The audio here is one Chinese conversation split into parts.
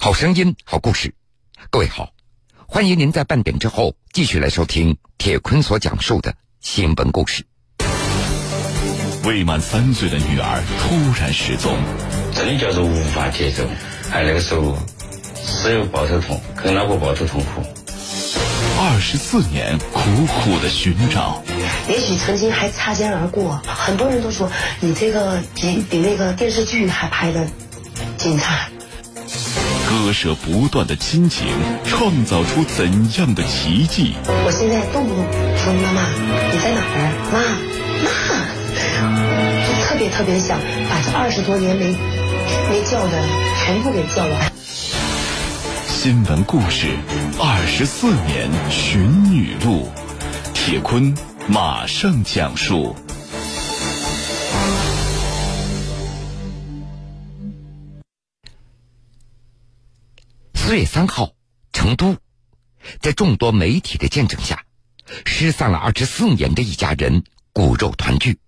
好声音，好故事。各位好，欢迎您在半点之后继续来收听铁坤所讲述的新闻故事。未满三岁的女儿突然失踪，真的叫做无法接受。还那个时候，只有抱头痛，跟老婆抱头痛哭。二十四年苦苦的寻找，也许曾经还擦肩而过，很多人都说你这个比比那个电视剧还拍的精彩。割舍不断的亲情，创造出怎样的奇迹？我现在动不动说妈妈你在哪儿？妈妈，就特别特别想把这二十多年没没叫的全部给叫完。新闻故事，二十四年寻女路，铁坤马上讲述。四月三号，成都，在众多媒体的见证下，失散了二十四年的一家人骨肉团聚。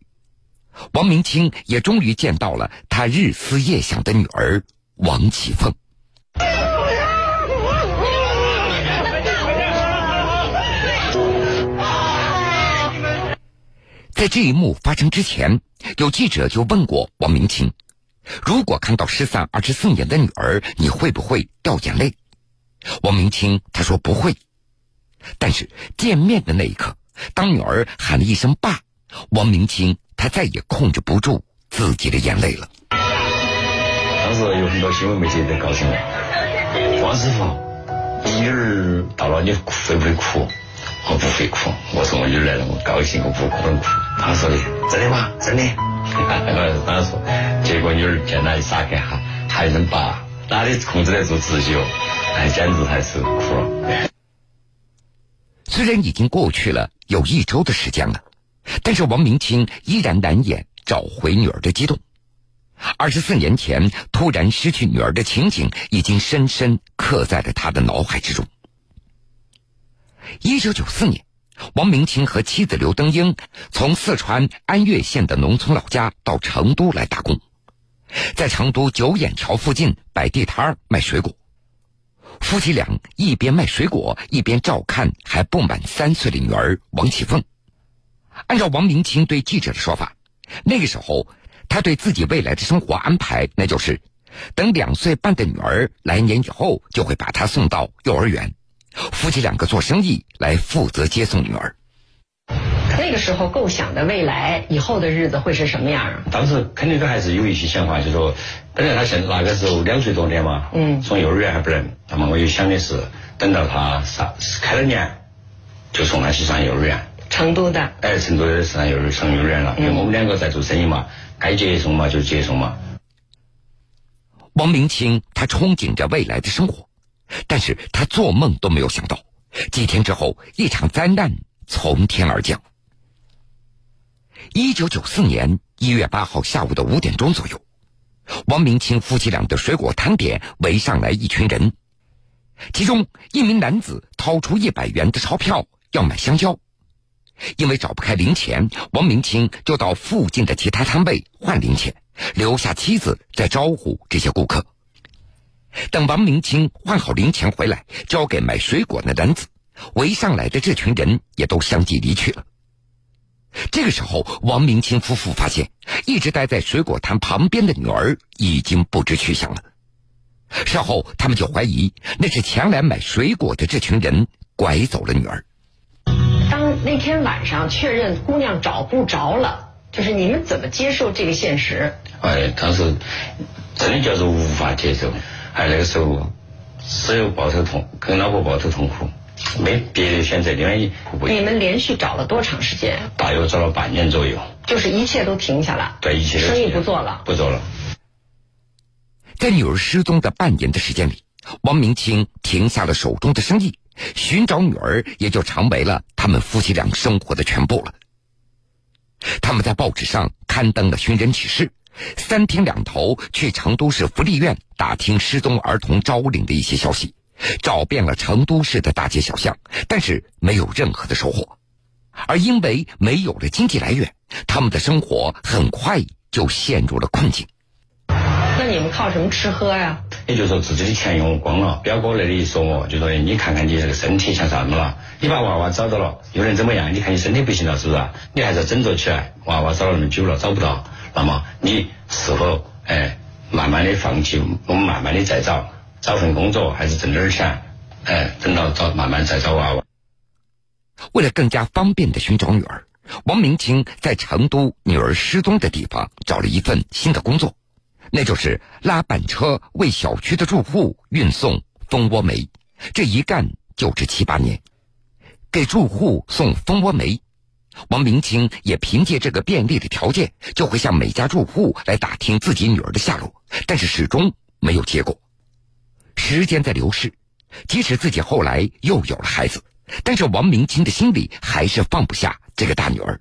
王明清也终于见到了他日思夜想的女儿王启凤。在这一幕发生之前，有记者就问过王明清。如果看到失散二十四年的女儿，你会不会掉眼泪？王明清他说不会，但是见面的那一刻，当女儿喊了一声“爸”，王明清他再也控制不住自己的眼泪了。当时有很多新闻媒体在告诉我：“王师傅，你女儿到了，你会不会哭？”我不会哭。我说我女儿来了，我高兴，我不可能哭。他说的真的吗？真的。我他说，结果女儿见他一撒开哈，还能把，哪里控制得住自己哦？哎，简直还是哭了。虽然已经过去了有一周的时间了，但是王明清依然难掩找回女儿的激动。二十四年前突然失去女儿的情景，已经深深刻在了他的脑海之中。一九九四年。王明清和妻子刘登英从四川安岳县的农村老家到成都来打工，在成都九眼桥附近摆地摊卖水果。夫妻俩一边卖水果，一边照看还不满三岁的女儿王启凤。按照王明清对记者的说法，那个时候他对自己未来的生活安排，那就是等两岁半的女儿来年以后，就会把她送到幼儿园。夫妻两个做生意来负责接送女儿。那个时候构想的未来以后的日子会是什么样啊？当时肯定都还是有一些想法，就说本来他现那个时候两岁多点嘛，嗯，送幼儿园还不能。那么我就想的是，等到他上开了年，就送他去上幼儿园。成都的。哎，成都的上幼儿上幼儿园了，因为我们两个在做生意嘛，该接送嘛就接送嘛。王明清他憧憬着未来的生活。但是他做梦都没有想到，几天之后，一场灾难从天而降。一九九四年一月八号下午的五点钟左右，王明清夫妻俩的水果摊点围上来一群人，其中一名男子掏出一百元的钞票要买香蕉，因为找不开零钱，王明清就到附近的其他摊位换零钱，留下妻子在招呼这些顾客。等王明清换好零钱回来，交给买水果的男子，围上来的这群人也都相继离去了。这个时候，王明清夫妇发现，一直待在水果摊旁边的女儿已经不知去向了。事后，他们就怀疑那是前来买水果的这群人拐走了女儿。当那天晚上确认姑娘找不着了，就是你们怎么接受这个现实？哎，当时真的叫做无法接受。还那个时候，只有抱头痛，跟老婆抱头痛哭，没别的选择。另外一，你们连续找了多长时间？大约找了半年左右。就是一切都停下了。对，一切生意不做了，不做了。在女儿失踪的半年的时间里，王明清停下了手中的生意，寻找女儿也就成为了他们夫妻俩生活的全部了。他们在报纸上刊登了寻人启事。三天两头去成都市福利院打听失踪儿童招领的一些消息，找遍了成都市的大街小巷，但是没有任何的收获。而因为没有了经济来源，他们的生活很快就陷入了困境。那你们靠什么吃喝呀？也就是说自己的钱用光了。表哥那里说我，就说你看看你这个身体像啥么了？你把娃娃找到了，又能怎么样？你看你身体不行了，是不是？你还是要振作起来。娃娃找了那么久了，找不到，那么你是否哎慢慢的放弃？我们慢慢的再找，找份工作，还是挣点钱？哎，等到找慢慢再找娃娃。为了更加方便的寻找女儿，王明清在成都女儿失踪的地方找了一份新的工作，那就是拉板车为小区的住户运送蜂窝煤。这一干就是七八年，给住户送蜂窝煤。王明清也凭借这个便利的条件，就会向每家住户来打听自己女儿的下落，但是始终没有结果。时间在流逝，即使自己后来又有了孩子。但是王明清的心里还是放不下这个大女儿，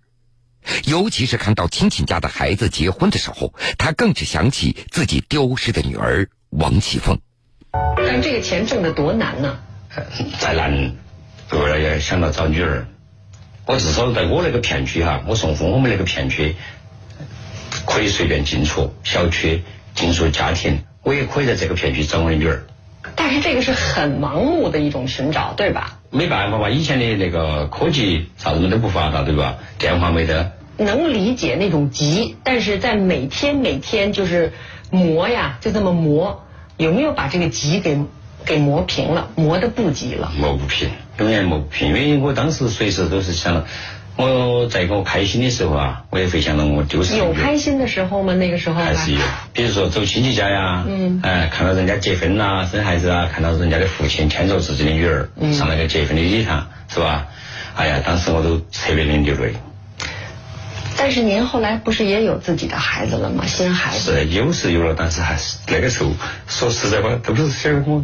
尤其是看到亲戚家的孩子结婚的时候，他更是想起自己丢失的女儿王启凤。但这个钱挣得多难呢？再难，为了也想到找女儿，我至少在我那个片区哈，我送蜂我们那个片区可以随便进出小区、进出家庭，我也可以在这个片区找我的女儿。但是这个是很盲目的一种寻找，对吧？没办法嘛，以前的那个科技啥子么都不发达，对吧？电话没得。能理解那种急，但是在每天每天就是磨呀，就这么磨，有没有把这个急给给磨平了？磨的不急了？磨不平，永远磨不平，因为我当时随时都是想。我在我开心的时候啊，我也会想到我丢失。有开心的时候吗？那个时候还是有，比如说走亲戚家呀，嗯，哎，看到人家结婚呐、生孩子啊，看到人家的父亲牵着自己的女儿上那个结婚的礼堂，是吧？哎呀，当时我都特别的流泪。但是您后来不是也有自己的孩子了吗？新孩子是有是有了，但是还是那个时候，说实在话，都不是想我。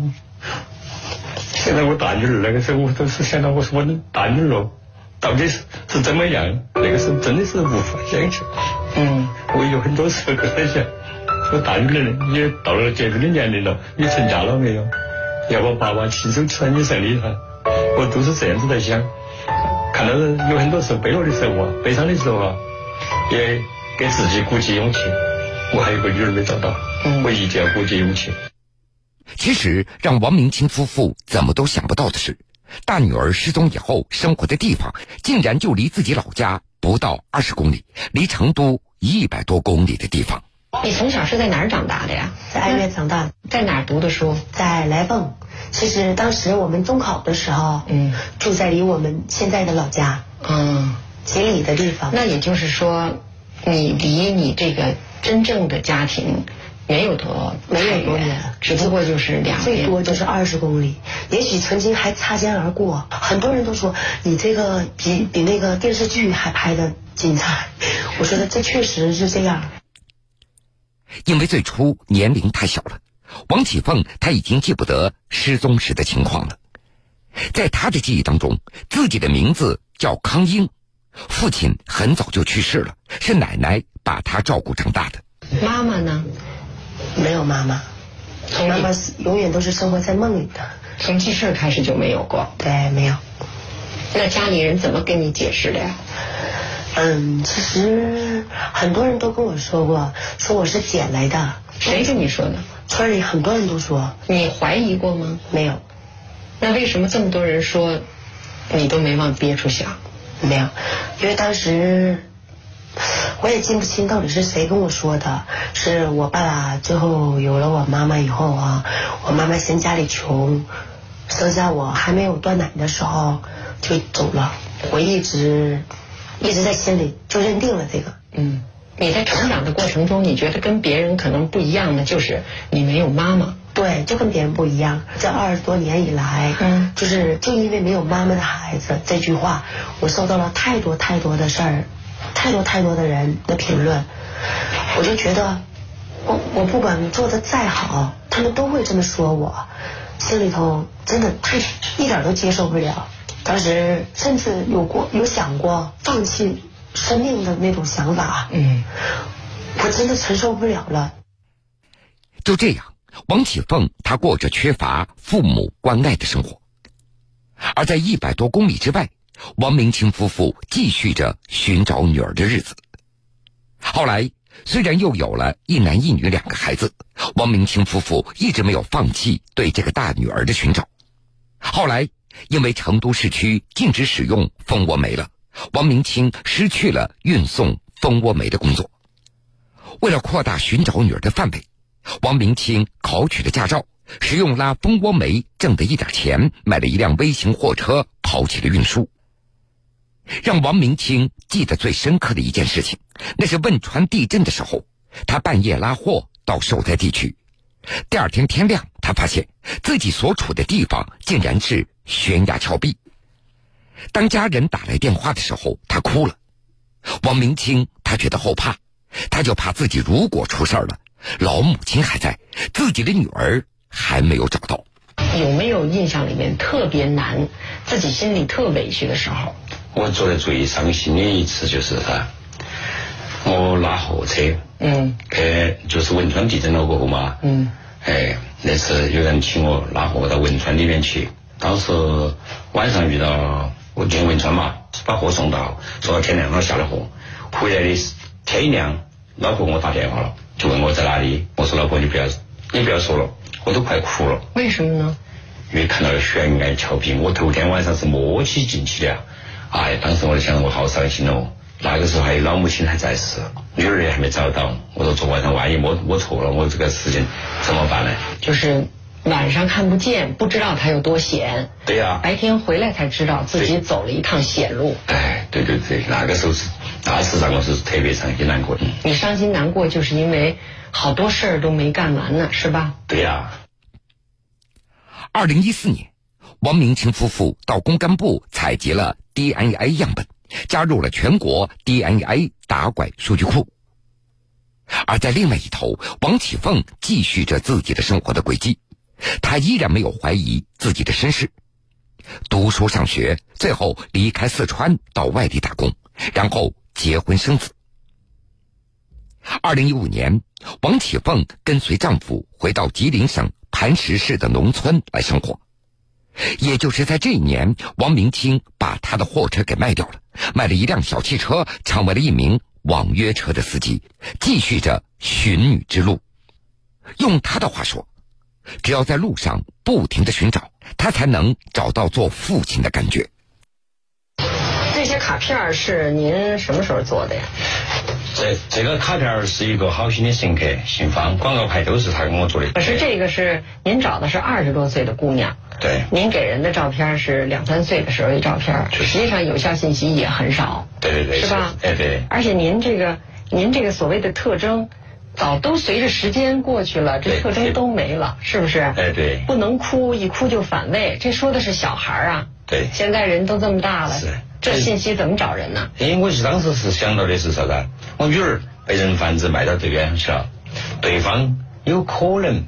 现在我大女儿那个时候，我都是想到我是我的大女儿。到底是是怎么样？那个时候真的是无法想象。嗯，我有很多时候都在想，我大女儿也到了结婚的年龄了，你成家了没有？要不爸爸亲手吃你生的哈？我都是这样子在想。看到有很多时候悲落的时候啊，悲伤的时候啊，也给自己鼓起勇气。我还有个女儿没找到，我一定要鼓起勇气。其实让王明清夫妇怎么都想不到的是。大女儿失踪以后，生活的地方竟然就离自己老家不到二十公里，离成都一百多公里的地方。你从小是在哪儿长大的呀？在安岳长大。在哪儿读的书？在来凤。其实当时我们中考的时候，嗯，住在离我们现在的老家，嗯，几里的地方。那也就是说，你离你这个真正的家庭。没有多，没有多远，只不过就是两，最多就是二十公里。也许曾经还擦肩而过，很多人都说你这个比比那个电视剧还拍的精彩。我觉得这确实是这样。因为最初年龄太小了，王启凤他已经记不得失踪时的情况了。在他的记忆当中，自己的名字叫康英，父亲很早就去世了，是奶奶把他照顾长大的。妈妈呢？没有妈妈，从妈妈是永远都是生活在梦里的。从记事开始就没有过。对，没有。那家里人怎么跟你解释的呀？嗯，其实很多人都跟我说过，说我是捡来的。谁跟你说的？村里很多人都说。你怀疑过吗？没有。那为什么这么多人说，你都没往憋处想？没有，因为当时。我也记不清到底是谁跟我说的，是我爸爸最后有了我妈妈以后啊，我妈妈嫌家里穷，生下我还没有断奶的时候就走了。我一直一直在心里就认定了这个。嗯，你在成长的过程中，你觉得跟别人可能不一样的就是你没有妈妈。对，就跟别人不一样。这二十多年以来，嗯，就是就因为没有妈妈的孩子这句话，我受到了太多太多的事儿。太多太多的人的评论，我就觉得，我我不管做的再好，他们都会这么说我，心里头真的太一点都接受不了。当时甚至有过有想过放弃生命的那种想法，嗯，我真的承受不了了。就这样，王启凤她过着缺乏父母关爱的生活，而在一百多公里之外。王明清夫妇继续着寻找女儿的日子。后来，虽然又有了一男一女两个孩子，王明清夫妇一直没有放弃对这个大女儿的寻找。后来，因为成都市区禁止使用蜂窝煤了，王明清失去了运送蜂窝煤的工作。为了扩大寻找女儿的范围，王明清考取了驾照，使用拉蜂窝煤挣的一点钱，买了一辆微型货车，跑起了运输。让王明清记得最深刻的一件事情，那是汶川地震的时候，他半夜拉货到受灾地区。第二天天亮，他发现自己所处的地方竟然是悬崖峭壁。当家人打来电话的时候，他哭了。王明清他觉得后怕，他就怕自己如果出事了，老母亲还在，自己的女儿还没有找到。有没有印象里面特别难，自己心里特委屈的时候？我做的最伤心的一次就是啥？我拉货车，嗯，去就是汶川地震了过后嘛，嗯，哎，那次有人请我拉货到汶川里面去，当时晚上遇到我进汶川嘛，把货送到，送到天亮了下了货，回来的天一亮，老婆给我打电话了，就问我在哪里，我说老婆你不要你不要说了，我都快哭了。为什么呢？因为看到了悬崖峭壁，我头天晚上是摸起进去的。哎，当时我就想，我好伤心哦。那个时候还有老母亲还在世，女儿也还没找到。我说昨晚上万一摸摸错了，我这个事情怎么办呢？就是晚上看不见，不知道他有多险。对呀。白天回来才知道自己走了一趟险路。哎，对对对，那个时候是，那次让我是特别伤心难过。你伤心难过，就是因为好多事儿都没干完呢，是吧？对呀。二零一四年。王明清夫妇到公干部采集了 DNA 样本，加入了全国 DNA 打拐数据库。而在另外一头，王启凤继续着自己的生活的轨迹，他依然没有怀疑自己的身世，读书上学，最后离开四川到外地打工，然后结婚生子。二零一五年，王启凤跟随丈夫回到吉林省磐石市的农村来生活。也就是在这一年，王明清把他的货车给卖掉了，卖了一辆小汽车，成为了一名网约车的司机，继续着寻女之路。用他的话说，只要在路上不停的寻找，他才能找到做父亲的感觉。这些卡片是您什么时候做的呀？这这个卡片是一个好心的乘客，姓方，广告牌都是他给我做的。可是这个是您找的是二十多岁的姑娘。对，您给人的照片是两三岁的时候的照片，实际上有效信息也很少。对对对，是吧？哎对。而且您这个，您这个所谓的特征，早都随着时间过去了，这特征都没了，是不是？哎对。不能哭，一哭就反胃，这说的是小孩啊。对。现在人都这么大了，是。这信息怎么找人呢？因为我是当时是想到的是啥子？我女儿被人贩子卖到这边去了，对方有可能。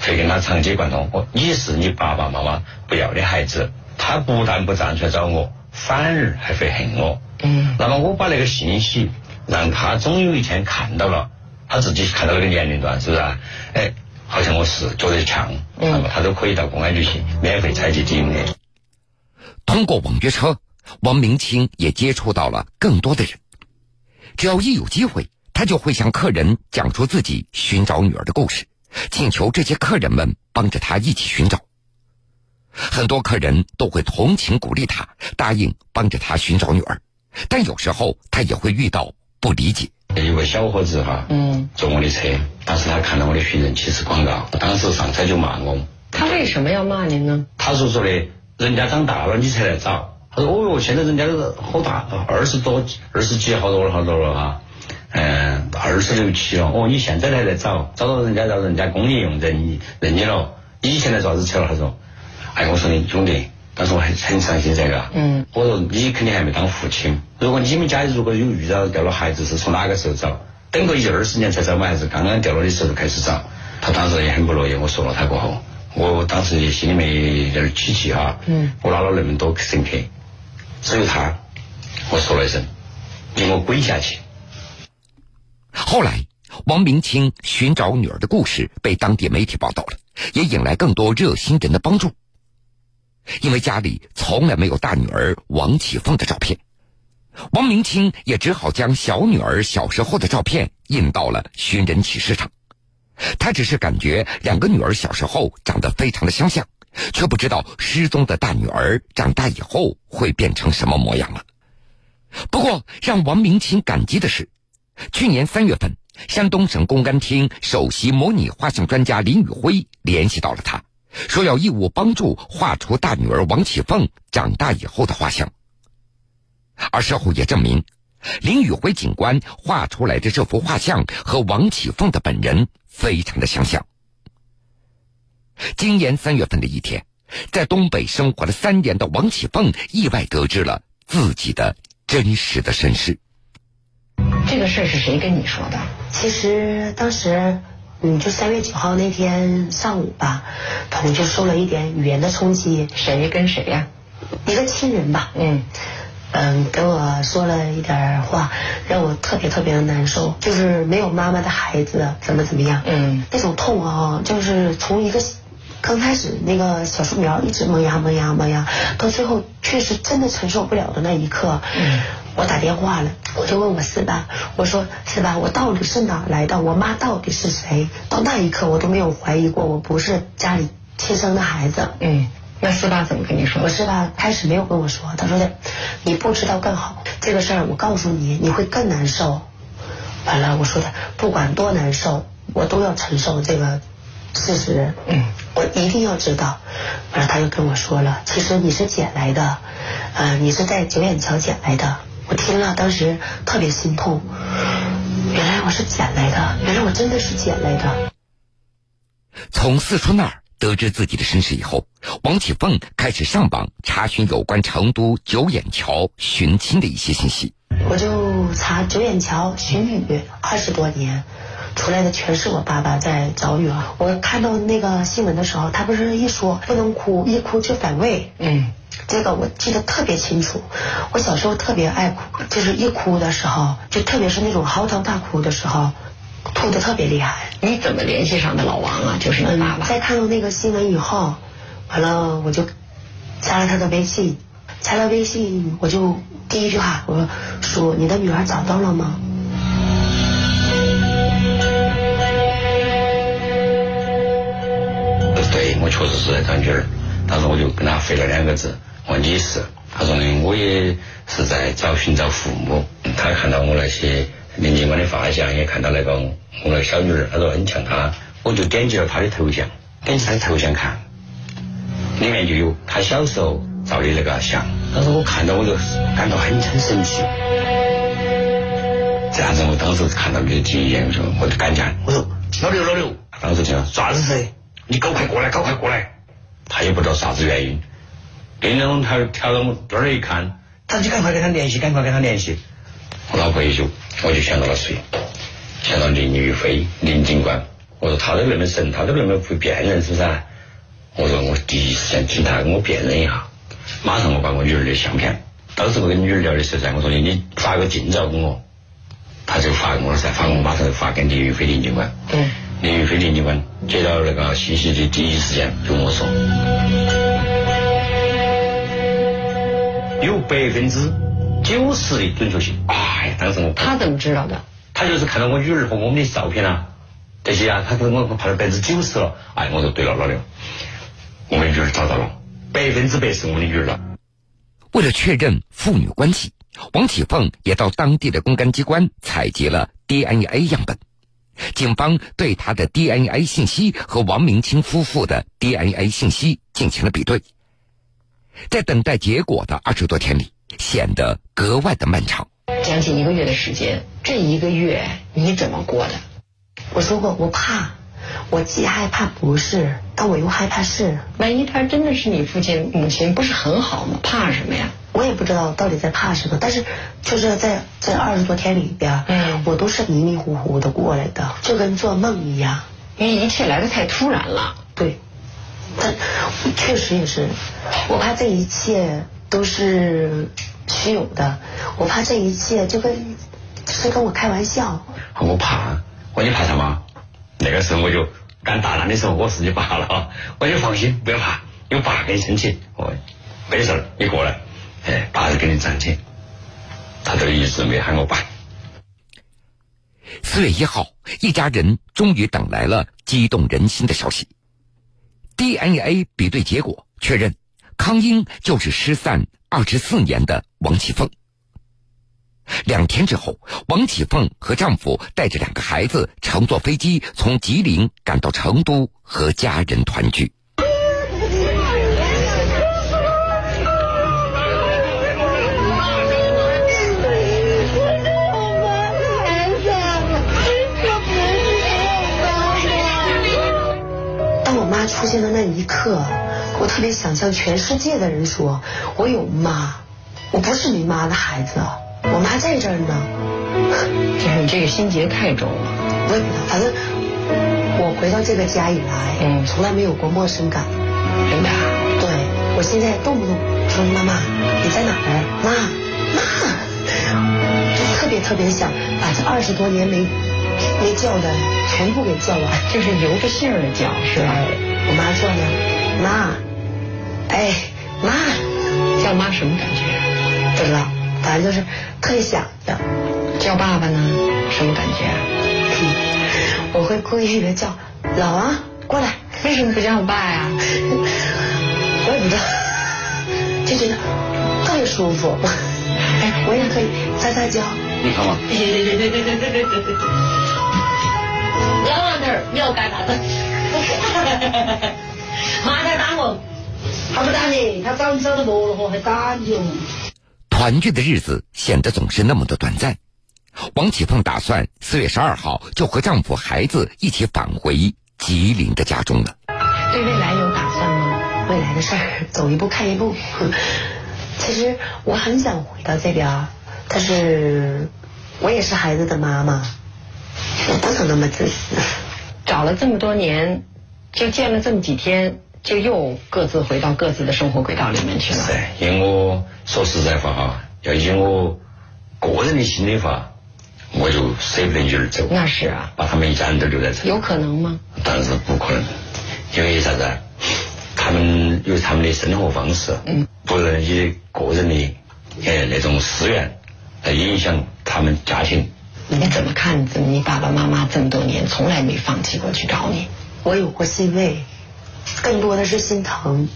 会跟他长期贯通。我你是你爸爸妈妈不要的孩子，他不但不站出来找我，反而还会恨我。嗯。那么我把那个信息让他总有一天看到了，他自己看到那个年龄段，是不是？哎，好像我是觉得强，那么他都可以到公安局去免费采集 DNA。通过网约车，王明清也接触到了更多的人。只要一有机会，他就会向客人讲出自己寻找女儿的故事。请求这些客人们帮着他一起寻找，很多客人都会同情鼓励他，答应帮着他寻找女儿，但有时候他也会遇到不理解。有个小伙子哈，嗯，坐我的车，当时他看到我的寻人启事广告，当时上车就骂我。他为什么要骂您呢？他说说的，人家长大了你才来找。他说哦哟，现在人家都好大，二十多、二十几好多了，好多了哈。嗯，二十六七了，哦，你现在还在找，找到人家让人家工业用认认你了，以前在做啥子车了？他说，哎，我说你兄弟，当时我很很伤心这个，嗯，我说你肯定还没当父亲，如果你们家如果有遇到掉了孩子，是从哪个时候找？等个一二十年才找吗？还是刚刚掉了的时候开始找？他当时也很不乐意，我说了他过后，我当时心里面有点起气哈，嗯，我拉了那么多乘客，只有他，我说了一声，你给我滚下去。后来，王明清寻找女儿的故事被当地媒体报道了，也引来更多热心人的帮助。因为家里从来没有大女儿王启凤的照片，王明清也只好将小女儿小时候的照片印到了寻人启事上。他只是感觉两个女儿小时候长得非常的相像，却不知道失踪的大女儿长大以后会变成什么模样了。不过，让王明清感激的是，去年三月份，山东省公安厅首席模拟画像专家林宇辉联系到了他，说要义务帮助画出大女儿王启凤长大以后的画像。而事后也证明，林宇辉警官画出来的这幅画像和王启凤的本人非常的相像。今年三月份的一天，在东北生活了三年的王启凤意外得知了自己的真实的身世。这个事儿是谁跟你说的？其实当时，嗯，就三月九号那天上午吧，我就受了一点语言的冲击。谁跟谁呀？一个亲人吧。嗯。嗯，跟我说了一点话，让我特别特别的难受，就是没有妈妈的孩子怎么怎么样，嗯，那种痛啊，就是从一个刚开始那个小树苗一直萌芽萌芽萌芽，到最后确实真的承受不了的那一刻，嗯，我打电话了，我就问我四爸，我说四爸，我到底是哪来的？我妈到底是谁？到那一刻我都没有怀疑过，我不是家里亲生的孩子，嗯。那四爸怎么跟你说？我四爸开始没有跟我说，他说的，你不知道更好。这个事儿我告诉你，你会更难受。完了，我说的不管多难受，我都要承受这个事实。嗯，我一定要知道。完了，他又跟我说了，其实你是捡来的，呃，你是在九眼桥捡来的。我听了，当时特别心痛。原来我是捡来的，原来我真的是捡来的。从四川那儿。得知自己的身世以后，王启凤开始上网查询有关成都九眼桥寻亲的一些信息。我就查九眼桥寻女二十多年，出来的全是我爸爸在找女儿。我看到那个新闻的时候，他不是一说不能哭，一哭就反胃。嗯，这个我记得特别清楚。我小时候特别爱哭，就是一哭的时候，就特别是那种嚎啕大哭的时候。吐的特别厉害，你怎么联系上的老王啊？就是你爸爸。在看到那个新闻以后，完了我就加了他的微信，加了微信我就第一句话我说：“叔，你的女儿找到了吗？”对，我确实是在找女儿，当时我就跟他回了两个字：“我你是。”他说呢，我也是在找寻找父母。他看到我那些。林警官的发像也看到那个我那个小女儿，他说很像她，我就点击了她的头像，点击她的头像看，里面就有她小时候照的那个像，当时我看到我就感到很很神奇。这样子，我当时看到你的第一眼，我说我就赶紧喊，我说老刘老刘，当时就啥子事？你赶快过来，赶快过来！他也不知道啥子原因，跟着我他调到我这儿一看，他就赶快跟他联系，赶快跟他联系。我老婆也就。我就想到了谁？想到林玉飞林警官。我说他都那么神，他都那么会辨认，是不是？我说我第一时间请他跟我辨认一下。马上我把我女儿的相片，当时我跟女儿聊的时候噻，我说你你发个近照给我，他就发给我了噻，发我马上就发给林玉飞林警官。嗯。林玉飞林警官接到那个信息的第一时间就跟我说，有百分之九十的准确性。哎，当时我他怎么知道的？他就是看到我女儿和我们的照片啊，这些啊，他跟我拍了百分之九十了。哎，我说对了，老刘，我们女儿找到了，百分之百是我们的女儿了。为了确认父女关系，王启凤也到当地的公安机关采集了 DNA 样本。警方对他的 DNA 信息和王明清夫妇的 DNA 信息进行了比对，在等待结果的二十多天里。显得格外的漫长，将近一个月的时间，这一个月你怎么过的？我说过，我怕，我既害怕不是，但我又害怕是。万一他真的是你父亲母亲，不是很好吗？怕什么呀？我也不知道到底在怕什么，但是就是在这二十多天里边，嗯，我都是迷迷糊糊的过来的，就跟做梦一样，因为一切来的太突然了。对，但确实也是，我怕这一切。都是虚有的，我怕这一切就跟是跟我开玩笑。我怕，我你怕什么？那个时候我就干大难的时候，我是你爸了，我就放心，不要怕，有爸给你撑起。我没事，你过来，哎，爸就给你站起。他都一直没喊我爸。四月一号，一家人终于等来了激动人心的消息。DNA 比对结果确认，康英就是失散二十四年的王启凤。两天之后，王启凤和丈夫带着两个孩子乘坐飞机从吉林赶到成都和家人团聚。出现的那一刻，我特别想向全世界的人说：我有妈，我不是没妈的孩子。我妈在这儿呢，就是你这个心结太重了。我也不知道，反正我回到这个家以来，嗯从来没有过陌生感。真的啊，对我现在动不动说妈妈你在哪儿？妈妈，就特别特别想把这二十多年没没叫的全部给叫完。就是由着姓儿的叫，是吧？我妈叫呢，妈，哎妈，叫妈什么感觉？不知道，反正就是特别想的。叫爸爸呢，什么感觉？我会故意的叫老王过来，为什么不叫我爸呀？我也不知道，就觉得特别舒服。哎，我也可以撒撒娇。你看嘛，妈在打我，他不打你，他早你早的没了嚯，还打你哦。团聚的日子显得总是那么的短暂。王启凤打算四月十二号就和丈夫、孩子一起返回吉林的家中了。对未来有打算吗？未来的事儿走一步看一步。其实我很想回到这边儿，但是我也是孩子的妈妈，我不能那么自私。找了这么多年，就见了这么几天，就又各自回到各自的生活轨道里面去了。是，因为我说实在话哈，要以我个人的心里话，我就舍不得女儿走，那是啊，把他们一家人都留在这里。有可能吗？当然是不可能，因为啥子啊？他们有他们的生活方式，嗯，不能以个人的呃那种私怨来影响他们家庭。你怎么看？怎么你爸爸妈妈这么多年从来没放弃过去找你？我有过欣慰，更多的是心疼，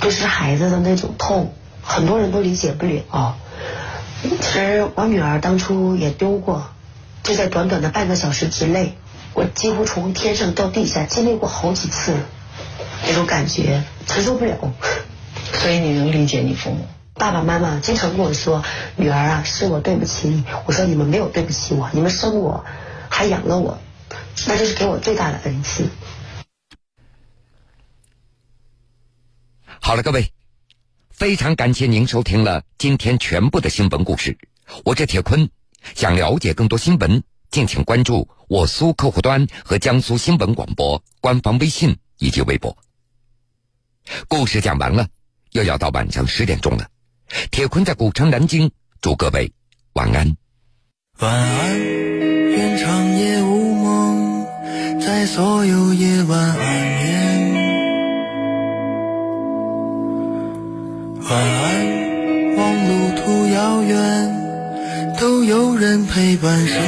就是孩子的那种痛，很多人都理解不了。其实我女儿当初也丢过，就在短短的半个小时之内，我几乎从天上到地下经历过好几次，那种感觉承受不了。所以你能理解你父母？爸爸妈妈经常跟我说：“女儿啊，是我对不起你。”我说：“你们没有对不起我，你们生我，还养了我，那就是给我最大的恩赐。”好了，各位，非常感谢您收听了今天全部的新闻故事。我是铁坤，想了解更多新闻，敬请关注我苏客户端和江苏新闻广播官方微信以及微博。故事讲完了，又要到晚上十点钟了。铁坤在古城南京，祝各位晚安。晚安，愿长夜无梦，在所有夜晚安晚安，望路途遥远，都有人陪伴身。